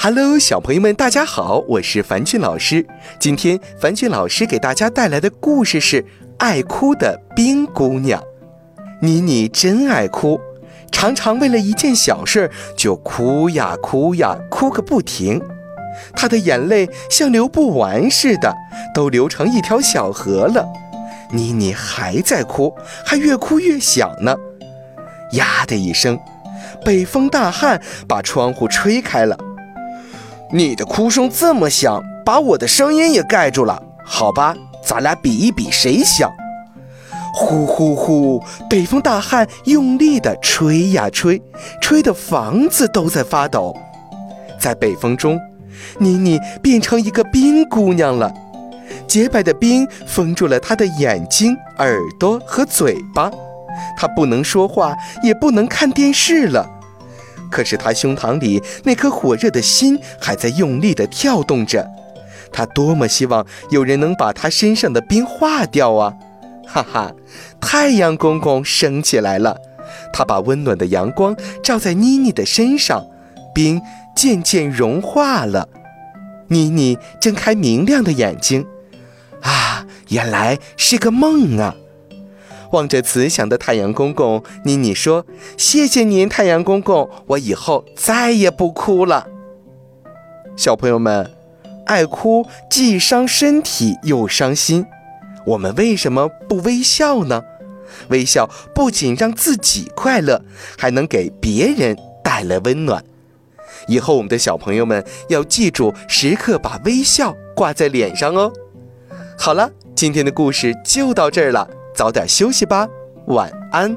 Hello，小朋友们，大家好，我是樊俊老师。今天樊俊老师给大家带来的故事是《爱哭的冰姑娘》。妮妮真爱哭，常常为了一件小事就哭呀哭呀，哭个不停。她的眼泪像流不完似的，都流成一条小河了。妮妮还在哭，还越哭越响呢。呀的一声，北风大汉把窗户吹开了。你的哭声这么响，把我的声音也盖住了。好吧，咱俩比一比谁响。呼呼呼，北风大汉用力地吹呀吹，吹得房子都在发抖。在北风中，妮妮变成一个冰姑娘了。洁白的冰封住了她的眼睛、耳朵和嘴巴，她不能说话，也不能看电视了。可是他胸膛里那颗火热的心还在用力地跳动着，他多么希望有人能把他身上的冰化掉啊！哈哈，太阳公公升起来了，他把温暖的阳光照在妮妮的身上，冰渐渐融化了。妮妮睁开明亮的眼睛，啊，原来是个梦啊！望着慈祥的太阳公公，妮妮说：“谢谢您，太阳公公，我以后再也不哭了。”小朋友们，爱哭既伤身体又伤心，我们为什么不微笑呢？微笑不仅让自己快乐，还能给别人带来温暖。以后我们的小朋友们要记住，时刻把微笑挂在脸上哦。好了，今天的故事就到这儿了。早点休息吧，晚安。